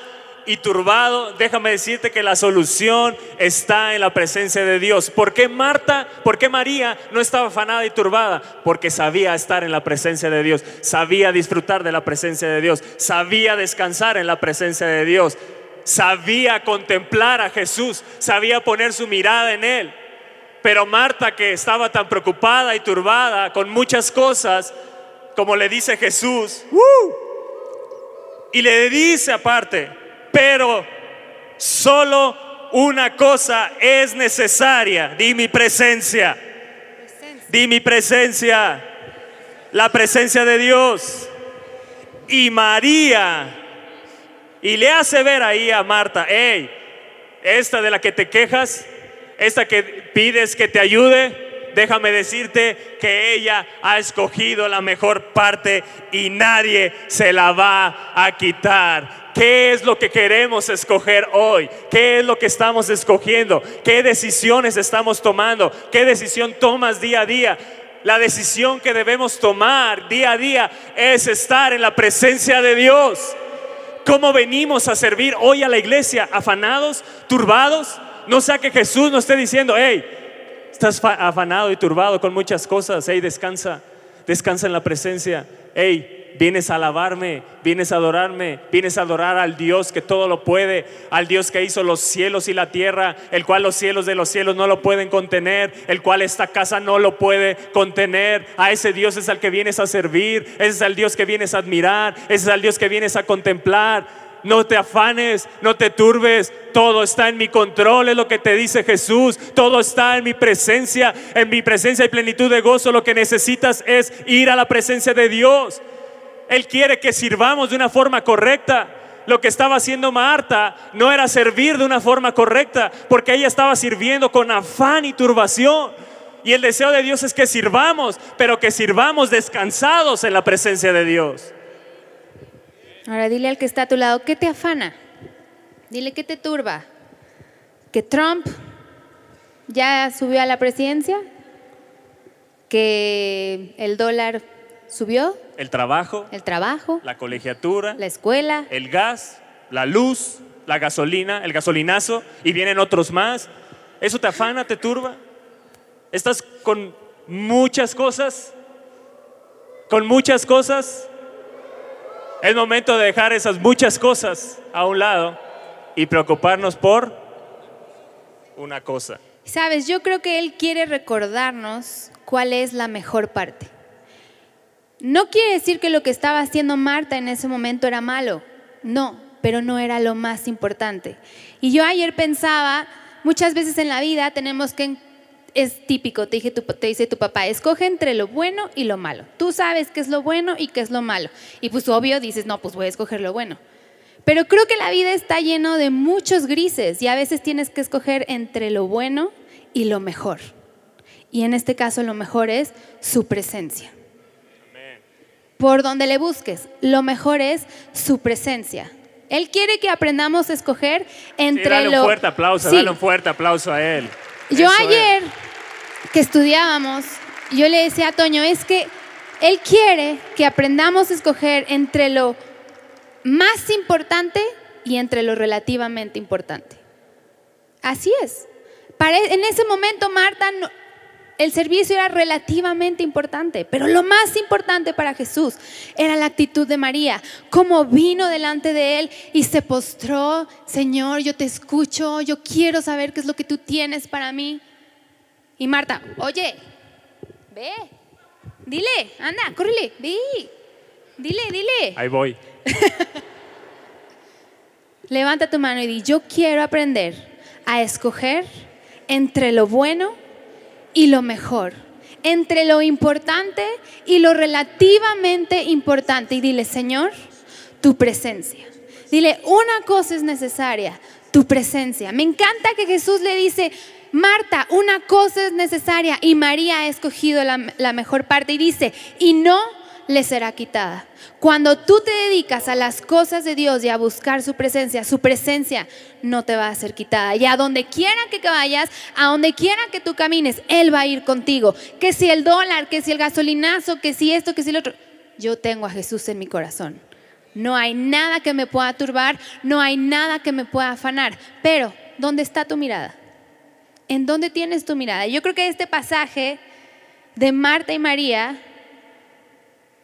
y turbado, déjame decirte que la solución está en la presencia de Dios. ¿Por qué Marta, por qué María no estaba afanada y turbada? Porque sabía estar en la presencia de Dios, sabía disfrutar de la presencia de Dios, sabía descansar en la presencia de Dios, sabía contemplar a Jesús, sabía poner su mirada en Él. Pero Marta, que estaba tan preocupada y turbada con muchas cosas, como le dice Jesús, y le dice aparte, pero solo una cosa es necesaria. Di mi presencia. Di mi presencia. La presencia de Dios. Y María. Y le hace ver ahí a Marta, hey, esta de la que te quejas, esta que pides que te ayude, déjame decirte que ella ha escogido la mejor parte y nadie se la va a quitar. ¿Qué es lo que queremos escoger hoy? ¿Qué es lo que estamos escogiendo? ¿Qué decisiones estamos tomando? ¿Qué decisión tomas día a día? La decisión que debemos tomar día a día es estar en la presencia de Dios. ¿Cómo venimos a servir hoy a la iglesia? ¿Afanados? ¿Turbados? No sea que Jesús nos esté diciendo, hey, estás afanado y turbado con muchas cosas, hey, descansa, descansa en la presencia, hey, vienes a alabarme, vienes a adorarme, vienes a adorar al Dios que todo lo puede, al Dios que hizo los cielos y la tierra, el cual los cielos de los cielos no lo pueden contener, el cual esta casa no lo puede contener. A ese Dios es al que vienes a servir, ese es el Dios que vienes a admirar, ese es el Dios que vienes a contemplar. No te afanes, no te turbes, todo está en mi control, es lo que te dice Jesús, todo está en mi presencia, en mi presencia y plenitud de gozo, lo que necesitas es ir a la presencia de Dios. Él quiere que sirvamos de una forma correcta. Lo que estaba haciendo Marta no era servir de una forma correcta, porque ella estaba sirviendo con afán y turbación. Y el deseo de Dios es que sirvamos, pero que sirvamos descansados en la presencia de Dios. Ahora dile al que está a tu lado, ¿qué te afana? Dile que te turba. Que Trump ya subió a la presidencia, que el dólar subió, el trabajo. El trabajo. La colegiatura. La escuela. El gas, la luz, la gasolina, el gasolinazo y vienen otros más. ¿Eso te afana, te turba? ¿Estás con muchas cosas? ¿Con muchas cosas? Es momento de dejar esas muchas cosas a un lado y preocuparnos por una cosa. Sabes, yo creo que Él quiere recordarnos cuál es la mejor parte. No quiere decir que lo que estaba haciendo Marta en ese momento era malo, no, pero no era lo más importante. Y yo ayer pensaba, muchas veces en la vida tenemos que, es típico, te, te dice tu papá, escoge entre lo bueno y lo malo. Tú sabes qué es lo bueno y qué es lo malo. Y pues obvio dices, no, pues voy a escoger lo bueno. Pero creo que la vida está lleno de muchos grises y a veces tienes que escoger entre lo bueno y lo mejor. Y en este caso lo mejor es su presencia por donde le busques. Lo mejor es su presencia. Él quiere que aprendamos a escoger entre dale lo... un fuerte aplauso, dale un fuerte aplauso a él. Yo ayer que estudiábamos, yo le decía a Toño, es que él quiere que aprendamos a escoger entre lo más importante y entre lo relativamente importante. Así es. en ese momento Marta el servicio era relativamente importante, pero lo más importante para Jesús era la actitud de María, cómo vino delante de él y se postró, Señor, yo te escucho, yo quiero saber qué es lo que tú tienes para mí. Y Marta, oye, ve, Dile, anda, córrele, di. Dile, dile. Ahí voy. Levanta tu mano y di, yo quiero aprender a escoger entre lo bueno y lo mejor, entre lo importante y lo relativamente importante. Y dile, Señor, tu presencia. Dile, una cosa es necesaria, tu presencia. Me encanta que Jesús le dice, Marta, una cosa es necesaria y María ha escogido la, mejor parte y dice, y no le será quitada. Cuando tú te dedicas a las cosas de Dios y a buscar su presencia, su presencia no te va a ser quitada. Y a donde quiera que vayas, a donde quiera que tú camines, Él va a ir contigo. Que si el dólar, que si el gasolinazo, que si esto, que si lo otro. Yo tengo a Jesús en mi corazón. No hay nada que me pueda turbar, no hay nada que me pueda afanar. Pero, ¿dónde está tu mirada? ¿En dónde tienes tu mirada? Yo creo que este pasaje de Marta y María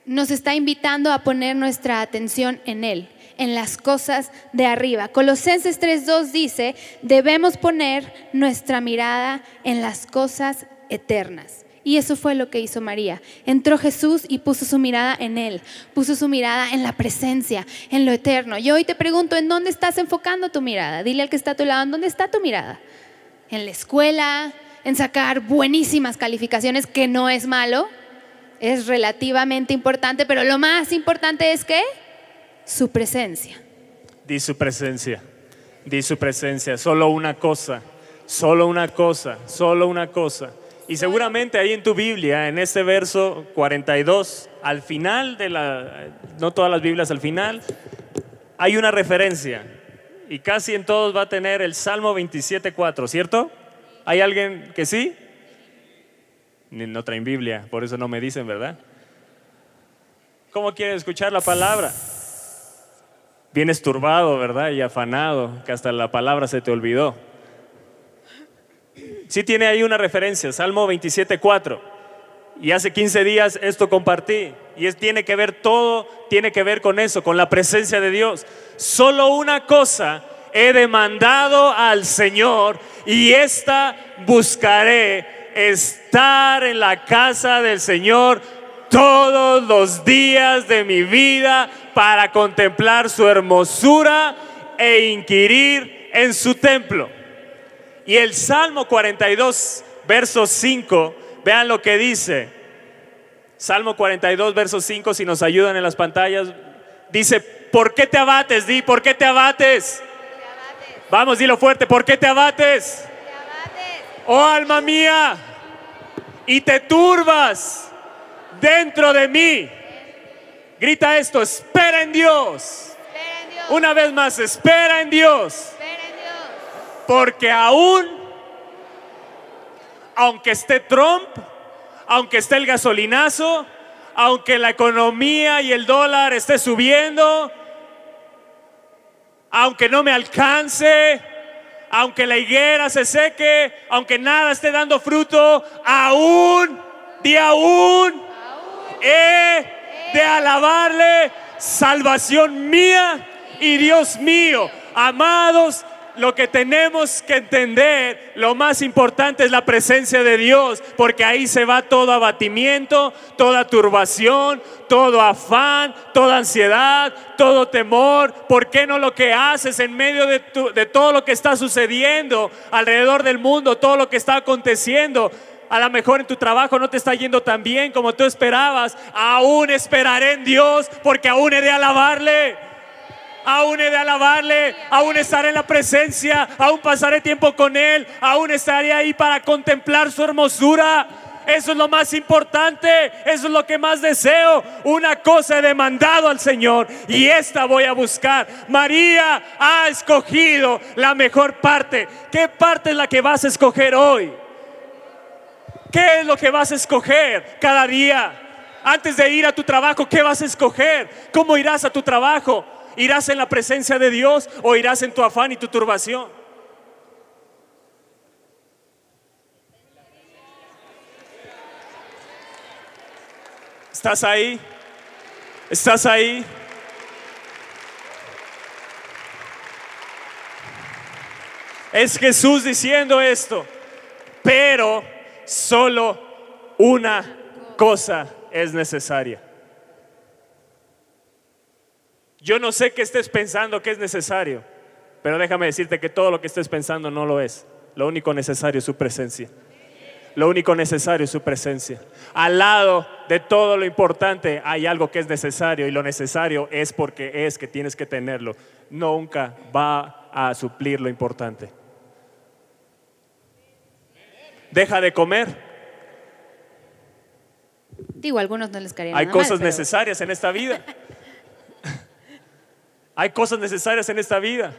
nos está invitando a poner nuestra atención en Él, en las cosas de arriba. Colosenses 3.2 dice, debemos poner nuestra mirada en las cosas eternas. Y eso fue lo que hizo María. Entró Jesús y puso su mirada en Él, puso su mirada en la presencia, en lo eterno. Yo hoy te pregunto, ¿en dónde estás enfocando tu mirada? Dile al que está a tu lado, ¿en dónde está tu mirada? ¿En la escuela? ¿En sacar buenísimas calificaciones, que no es malo? es relativamente importante, pero lo más importante es que su presencia. Di su presencia, di su presencia, solo una cosa, solo una cosa, solo una cosa. Y seguramente ahí en tu Biblia, en este verso 42, al final de la, no todas las Biblias al final, hay una referencia. Y casi en todos va a tener el Salmo 27.4, ¿cierto? ¿Hay alguien que sí? no traen Biblia, por eso no me dicen, ¿verdad? ¿Cómo quieren escuchar la palabra? Vienes turbado, ¿verdad? Y afanado, que hasta la palabra se te olvidó. Sí tiene ahí una referencia, Salmo 27.4. Y hace 15 días esto compartí. Y es, tiene que ver todo, tiene que ver con eso, con la presencia de Dios. Solo una cosa he demandado al Señor y esta buscaré estar en la casa del Señor todos los días de mi vida para contemplar su hermosura e inquirir en su templo. Y el Salmo 42, verso 5, vean lo que dice. Salmo 42, verso 5, si nos ayudan en las pantallas, dice, ¿por qué te abates? Di, ¿por qué te abates? Vamos, dilo fuerte, ¿por qué te abates? Oh alma mía, y te turbas dentro de mí. Grita esto, espera en Dios. Una vez más, espera en Dios. Porque aún, aunque esté Trump, aunque esté el gasolinazo, aunque la economía y el dólar esté subiendo, aunque no me alcance, aunque la higuera se seque, aunque nada esté dando fruto, aún, de aún, he de alabarle, salvación mía y Dios mío. Amados, lo que tenemos que entender, lo más importante es la presencia de Dios, porque ahí se va todo abatimiento, toda turbación, todo afán, toda ansiedad, todo temor. ¿Por qué no lo que haces en medio de, de todo lo que está sucediendo alrededor del mundo, todo lo que está aconteciendo? A lo mejor en tu trabajo no te está yendo tan bien como tú esperabas. Aún esperaré en Dios porque aún he de alabarle aún de alabarle, aún estaré en la presencia, aún pasaré tiempo con Él, aún estaré ahí para contemplar su hermosura. Eso es lo más importante, eso es lo que más deseo. Una cosa he demandado al Señor y esta voy a buscar. María ha escogido la mejor parte. ¿Qué parte es la que vas a escoger hoy? ¿Qué es lo que vas a escoger cada día? Antes de ir a tu trabajo, ¿qué vas a escoger? ¿Cómo irás a tu trabajo? ¿Irás en la presencia de Dios o irás en tu afán y tu turbación? ¿Estás ahí? ¿Estás ahí? Es Jesús diciendo esto, pero solo una cosa es necesaria. Yo no sé qué estés pensando que es necesario, pero déjame decirte que todo lo que estés pensando no lo es. Lo único necesario es su presencia. Lo único necesario es su presencia. Al lado de todo lo importante hay algo que es necesario y lo necesario es porque es que tienes que tenerlo. Nunca va a suplir lo importante. Deja de comer. Digo, algunos no les caería Hay nada cosas mal, pero- necesarias en esta vida. Hay cosas necesarias en esta vida.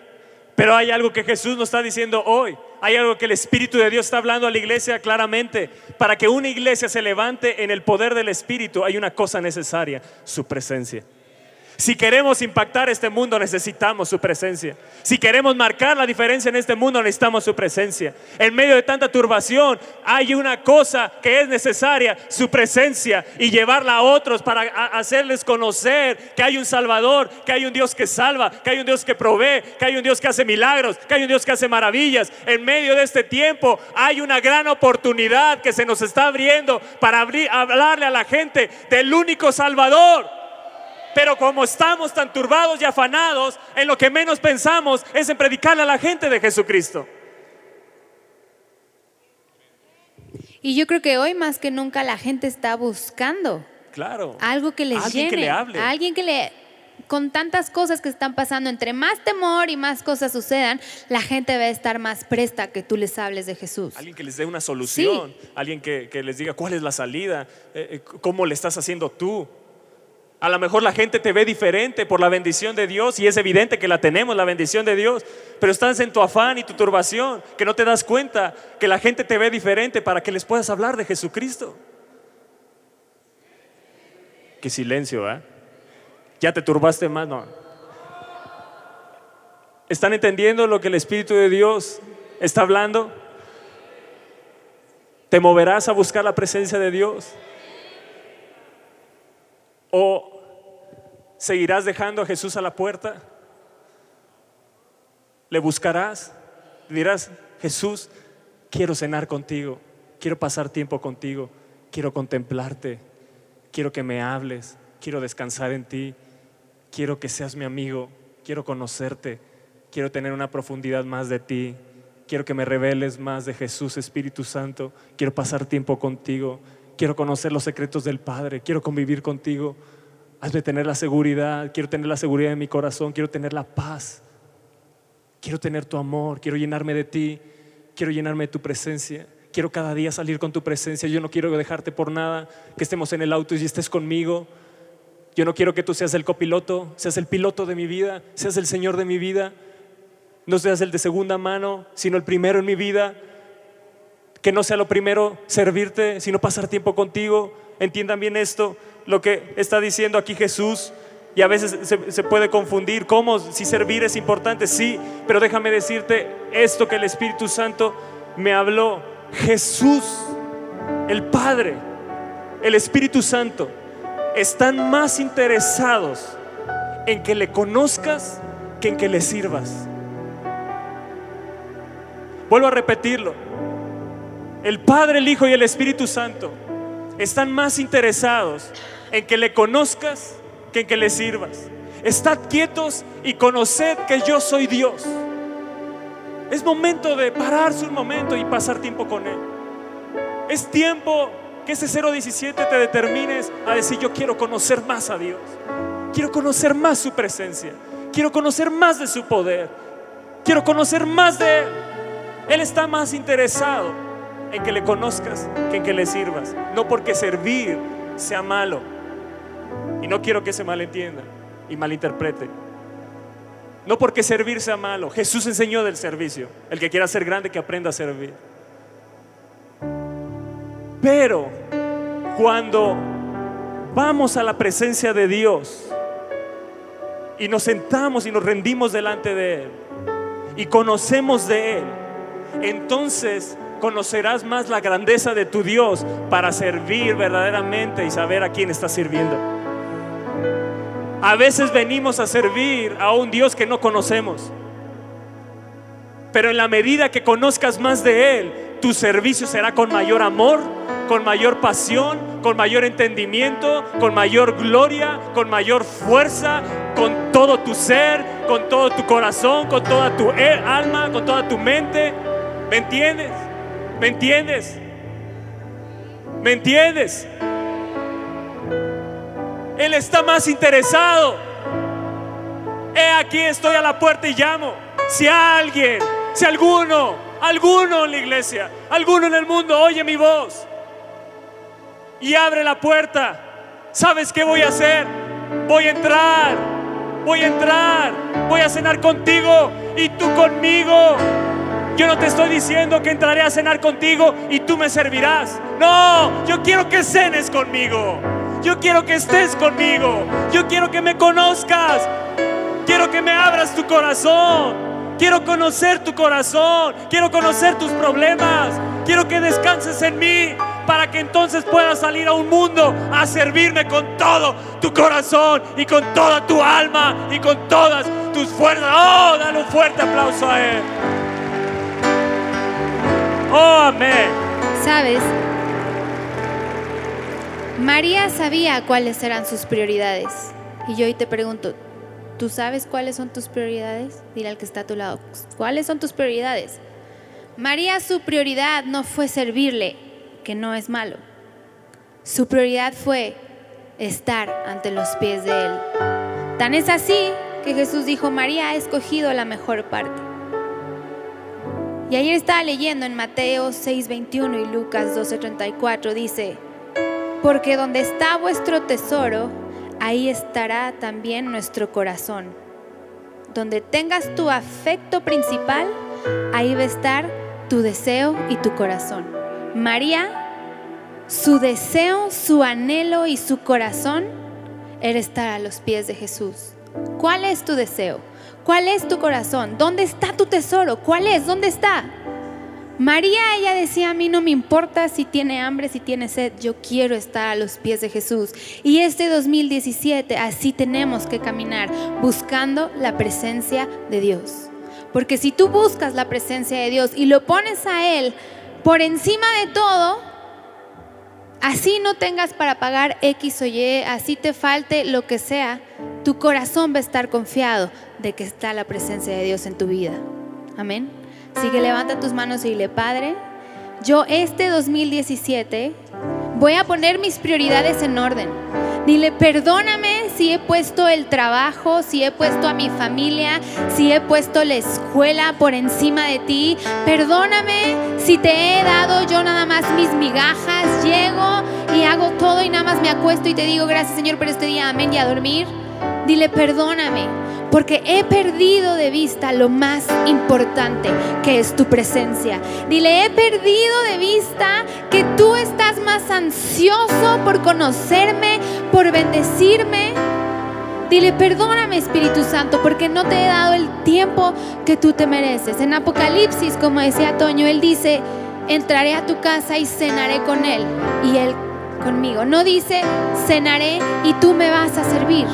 Pero hay algo que Jesús nos está diciendo hoy. Hay algo que el Espíritu de Dios está hablando a la iglesia claramente. Para que una iglesia se levante en el poder del Espíritu, hay una cosa necesaria, su presencia. Si queremos impactar este mundo, necesitamos su presencia. Si queremos marcar la diferencia en este mundo, necesitamos su presencia. En medio de tanta turbación, hay una cosa que es necesaria, su presencia, y llevarla a otros para hacerles conocer que hay un Salvador, que hay un Dios que salva, que hay un Dios que provee, que hay un Dios que hace milagros, que hay un Dios que hace maravillas. En medio de este tiempo hay una gran oportunidad que se nos está abriendo para hablarle a la gente del único Salvador. Pero como estamos tan turbados y afanados, en lo que menos pensamos es en predicarle a la gente de Jesucristo. Y yo creo que hoy más que nunca la gente está buscando Claro. algo que les Alguien llene, que le hable. alguien que le con tantas cosas que están pasando, entre más temor y más cosas sucedan, la gente va a estar más presta que tú les hables de Jesús. Alguien que les dé una solución, alguien que, que les diga cuál es la salida, eh, eh, cómo le estás haciendo tú. A lo mejor la gente te ve diferente por la bendición de Dios y es evidente que la tenemos, la bendición de Dios, pero estás en tu afán y tu turbación, que no te das cuenta que la gente te ve diferente para que les puedas hablar de Jesucristo. Qué silencio, ¿eh? Ya te turbaste más, no. ¿Están entendiendo lo que el Espíritu de Dios está hablando? ¿Te moverás a buscar la presencia de Dios? ¿O seguirás dejando a Jesús a la puerta? ¿Le buscarás? Dirás, Jesús, quiero cenar contigo, quiero pasar tiempo contigo, quiero contemplarte, quiero que me hables, quiero descansar en ti, quiero que seas mi amigo, quiero conocerte, quiero tener una profundidad más de ti, quiero que me reveles más de Jesús, Espíritu Santo, quiero pasar tiempo contigo, quiero conocer los secretos del Padre, quiero convivir contigo, hazme tener la seguridad, quiero tener la seguridad en mi corazón, quiero tener la paz, quiero tener tu amor, quiero llenarme de ti, quiero llenarme de tu presencia. Quiero cada día salir con tu presencia. Yo no quiero dejarte por nada, que estemos en el auto y estés conmigo. Yo no quiero que tú seas el copiloto, seas el piloto de mi vida, seas el Señor de mi vida. No seas el de segunda mano, sino el primero en mi vida. Que no sea lo primero servirte, sino pasar tiempo contigo. Entiendan bien esto, lo que está diciendo aquí Jesús. Y a veces se, se puede confundir cómo, si servir es importante, sí, pero déjame decirte esto que el Espíritu Santo me habló. Jesús, el Padre, el Espíritu Santo, están más interesados en que le conozcas que en que le sirvas. Vuelvo a repetirlo. El Padre, el Hijo y el Espíritu Santo están más interesados en que le conozcas que en que le sirvas. Estad quietos y conoced que yo soy Dios. Es momento de pararse un momento y pasar tiempo con Él. Es tiempo que ese 017 te determines a decir yo quiero conocer más a Dios. Quiero conocer más su presencia. Quiero conocer más de su poder. Quiero conocer más de Él. Él está más interesado en que le conozcas que en que le sirvas. No porque servir sea malo. Y no quiero que se malentienda y malinterprete. No porque servir sea malo. Jesús enseñó del servicio. El que quiera ser grande, que aprenda a servir. Pero cuando vamos a la presencia de Dios y nos sentamos y nos rendimos delante de Él y conocemos de Él, entonces conocerás más la grandeza de tu Dios para servir verdaderamente y saber a quién estás sirviendo. A veces venimos a servir a un Dios que no conocemos. Pero en la medida que conozcas más de Él, tu servicio será con mayor amor, con mayor pasión, con mayor entendimiento, con mayor gloria, con mayor fuerza, con todo tu ser, con todo tu corazón, con toda tu e, alma, con toda tu mente. ¿Me entiendes? ¿Me entiendes? ¿Me entiendes? Él está más interesado. He aquí estoy a la puerta y llamo. Si alguien, si alguno, alguno en la iglesia, alguno en el mundo oye mi voz y abre la puerta, ¿sabes qué voy a hacer? Voy a entrar, voy a entrar, voy a cenar contigo y tú conmigo. Yo no te estoy diciendo que entraré a cenar contigo y tú me servirás. No, yo quiero que cenes conmigo. Yo quiero que estés conmigo. Yo quiero que me conozcas. Quiero que me abras tu corazón. Quiero conocer tu corazón. Quiero conocer tus problemas. Quiero que descanses en mí para que entonces puedas salir a un mundo a servirme con todo tu corazón y con toda tu alma y con todas tus fuerzas. Oh, dale un fuerte aplauso a Él. Amén. ¿Sabes? María sabía cuáles eran sus prioridades. Y yo hoy te pregunto, ¿tú sabes cuáles son tus prioridades? Dile al que está a tu lado, ¿cuáles son tus prioridades? María su prioridad no fue servirle, que no es malo. Su prioridad fue estar ante los pies de Él. Tan es así que Jesús dijo, María ha escogido la mejor parte. Y ayer estaba leyendo en Mateo 6:21 y Lucas 12:34, dice, porque donde está vuestro tesoro, ahí estará también nuestro corazón. Donde tengas tu afecto principal, ahí va a estar tu deseo y tu corazón. María, su deseo, su anhelo y su corazón era estar a los pies de Jesús. ¿Cuál es tu deseo? ¿Cuál es tu corazón? ¿Dónde está tu tesoro? ¿Cuál es? ¿Dónde está? María, ella decía, a mí no me importa si tiene hambre, si tiene sed, yo quiero estar a los pies de Jesús. Y este 2017 así tenemos que caminar, buscando la presencia de Dios. Porque si tú buscas la presencia de Dios y lo pones a Él por encima de todo, así no tengas para pagar X o Y, así te falte lo que sea, tu corazón va a estar confiado de que está la presencia de Dios en tu vida. Amén. Así que levanta tus manos y dile, Padre, yo este 2017 voy a poner mis prioridades en orden. Dile, perdóname si he puesto el trabajo, si he puesto a mi familia, si he puesto la escuela por encima de ti. Perdóname si te he dado yo nada más mis migajas. Llego y hago todo y nada más me acuesto y te digo gracias Señor por este día. Amén y a dormir. Dile, perdóname porque he perdido de vista lo más importante que es tu presencia. Dile, he perdido de vista que tú estás más ansioso por conocerme, por bendecirme. Dile, perdóname Espíritu Santo, porque no te he dado el tiempo que tú te mereces. En Apocalipsis, como decía Toño, él dice, entraré a tu casa y cenaré con él y él conmigo. No dice, cenaré y tú me vas a servir.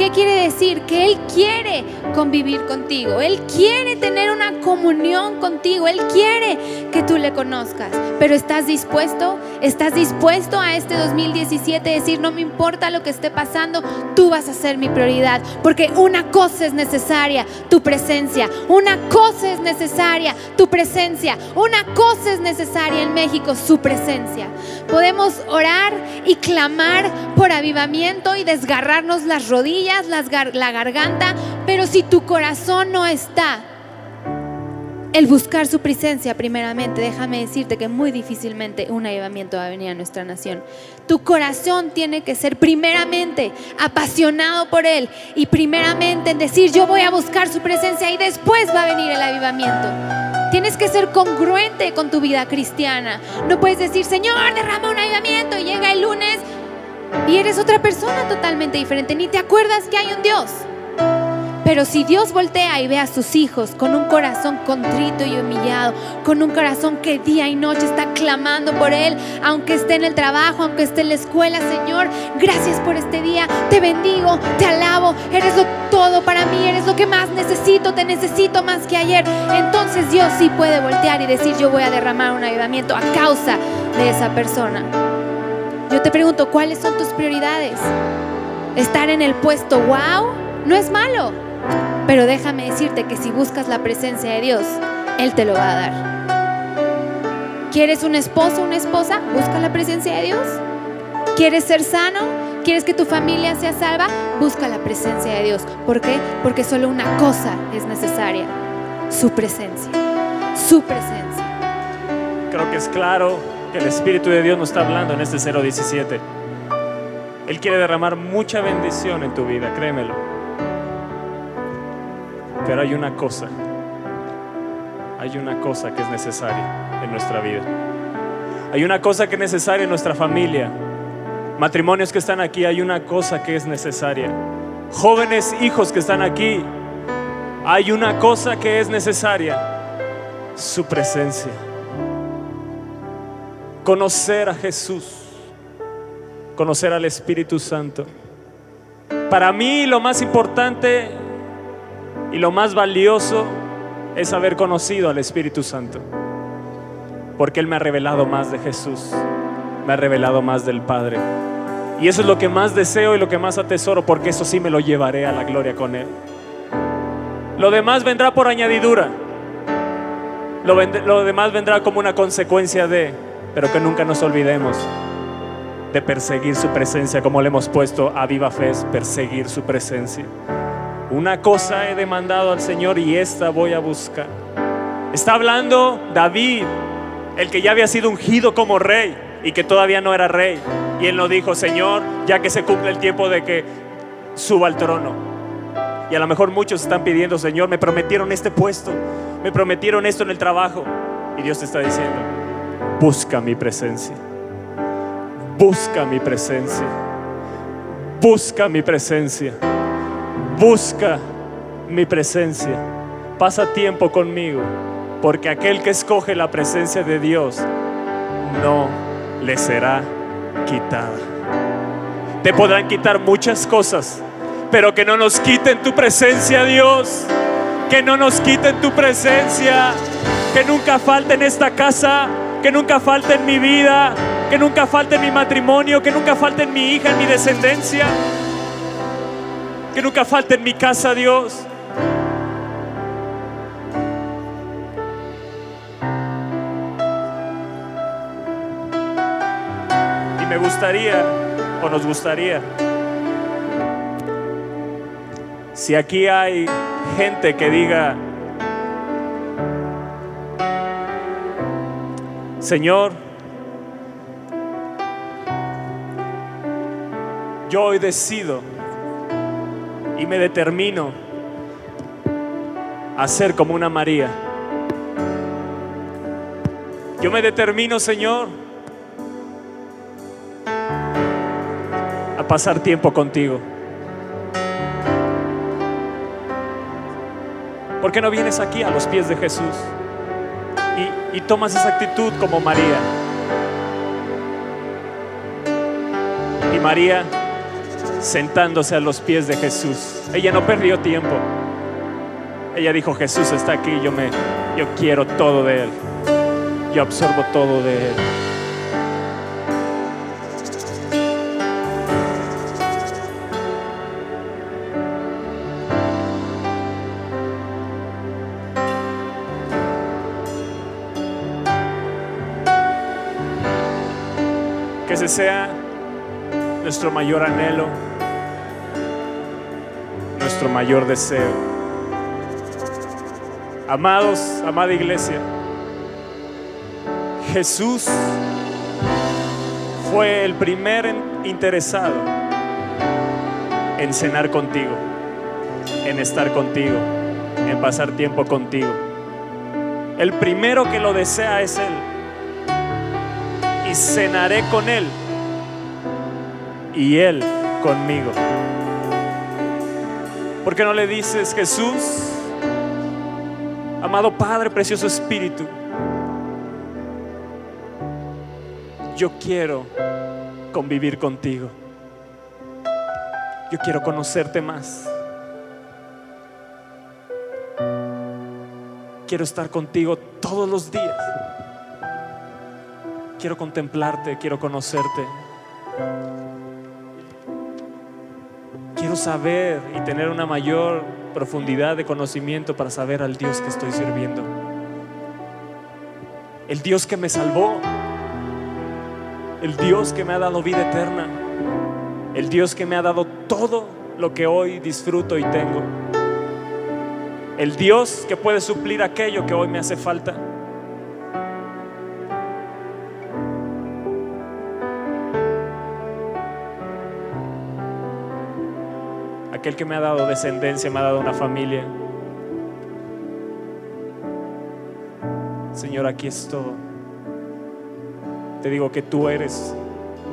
¿Qué quiere decir? Que Él quiere convivir contigo. Él quiere tener una comunión contigo. Él quiere que tú le conozcas. Pero ¿estás dispuesto? ¿Estás dispuesto a este 2017 decir, no me importa lo que esté pasando, tú vas a ser mi prioridad? Porque una cosa es necesaria, tu presencia. Una cosa es necesaria, tu presencia. Una cosa es necesaria en México, su presencia. Podemos orar y clamar por avivamiento y desgarrarnos las rodillas la garganta, pero si tu corazón no está, el buscar su presencia primeramente, déjame decirte que muy difícilmente un avivamiento va a venir a nuestra nación. Tu corazón tiene que ser primeramente apasionado por Él y primeramente en decir yo voy a buscar su presencia y después va a venir el avivamiento. Tienes que ser congruente con tu vida cristiana. No puedes decir, Señor, derrama un avivamiento y llega el lunes y eres otra persona totalmente diferente, ni te acuerdas que hay un Dios. Pero si Dios voltea y ve a sus hijos con un corazón contrito y humillado, con un corazón que día y noche está clamando por Él, aunque esté en el trabajo, aunque esté en la escuela, Señor, gracias por este día, te bendigo, te alabo, eres lo todo para mí, eres lo que más necesito, te necesito más que ayer. Entonces Dios sí puede voltear y decir, yo voy a derramar un avivamiento a causa de esa persona. Yo te pregunto, ¿cuáles son tus prioridades? Estar en el puesto wow no es malo, pero déjame decirte que si buscas la presencia de Dios, Él te lo va a dar. ¿Quieres un esposo, una esposa? Busca la presencia de Dios. ¿Quieres ser sano? ¿Quieres que tu familia sea salva? Busca la presencia de Dios. ¿Por qué? Porque solo una cosa es necesaria, su presencia. Su presencia. Creo que es claro que el Espíritu de Dios nos está hablando en este 017. Él quiere derramar mucha bendición en tu vida, créemelo. Pero hay una cosa, hay una cosa que es necesaria en nuestra vida. Hay una cosa que es necesaria en nuestra familia. Matrimonios que están aquí, hay una cosa que es necesaria. Jóvenes hijos que están aquí, hay una cosa que es necesaria. Su presencia conocer a Jesús, conocer al Espíritu Santo. Para mí lo más importante y lo más valioso es haber conocido al Espíritu Santo, porque Él me ha revelado más de Jesús, me ha revelado más del Padre. Y eso es lo que más deseo y lo que más atesoro, porque eso sí me lo llevaré a la gloria con Él. Lo demás vendrá por añadidura. Lo, lo demás vendrá como una consecuencia de pero que nunca nos olvidemos de perseguir su presencia, como le hemos puesto a Viva Fe, perseguir su presencia. Una cosa he demandado al Señor y esta voy a buscar. Está hablando David, el que ya había sido ungido como rey y que todavía no era rey. Y él nos dijo, Señor, ya que se cumple el tiempo de que suba al trono. Y a lo mejor muchos están pidiendo, Señor, me prometieron este puesto, me prometieron esto en el trabajo. Y Dios te está diciendo, Busca mi presencia. Busca mi presencia. Busca mi presencia. Busca mi presencia. Pasa tiempo conmigo, porque aquel que escoge la presencia de Dios no le será quitada. Te podrán quitar muchas cosas, pero que no nos quiten tu presencia, Dios. Que no nos quiten tu presencia. Que nunca falte en esta casa que nunca falte en mi vida, que nunca falte en mi matrimonio, que nunca falte en mi hija, en mi descendencia, que nunca falte en mi casa, Dios. Y me gustaría, o nos gustaría, si aquí hay gente que diga, Señor, yo hoy decido y me determino a ser como una María. Yo me determino, Señor, a pasar tiempo contigo. ¿Por qué no vienes aquí a los pies de Jesús? Y, tomas esa actitud como María. Y María sentándose a los pies de Jesús. Ella no perdió tiempo. Ella dijo, Jesús está aquí, yo me yo quiero todo de él. Yo absorbo todo de él. Sea nuestro mayor anhelo, nuestro mayor deseo. Amados, amada iglesia, Jesús fue el primer interesado en cenar contigo, en estar contigo, en pasar tiempo contigo. El primero que lo desea es Él. Y cenaré con Él y Él conmigo. ¿Por qué no le dices, Jesús, amado Padre, precioso Espíritu, yo quiero convivir contigo. Yo quiero conocerte más. Quiero estar contigo todos los días. quiero contemplarte, quiero conocerte. Saber y tener una mayor profundidad de conocimiento para saber al Dios que estoy sirviendo. El Dios que me salvó. El Dios que me ha dado vida eterna. El Dios que me ha dado todo lo que hoy disfruto y tengo. El Dios que puede suplir aquello que hoy me hace falta. Aquel que me ha dado descendencia, me ha dado una familia. Señor, aquí es todo. Te digo que tú eres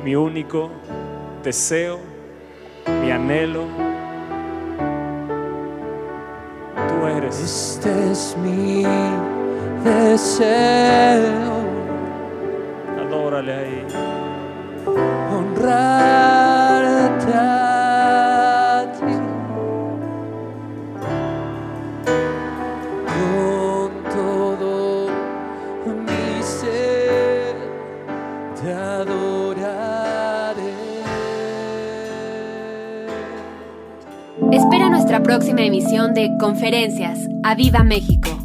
mi único deseo, mi anhelo. Tú eres. Este es mi deseo. Adórale ahí. Honrarte. Próxima emisión de Conferencias. ¡A Viva México!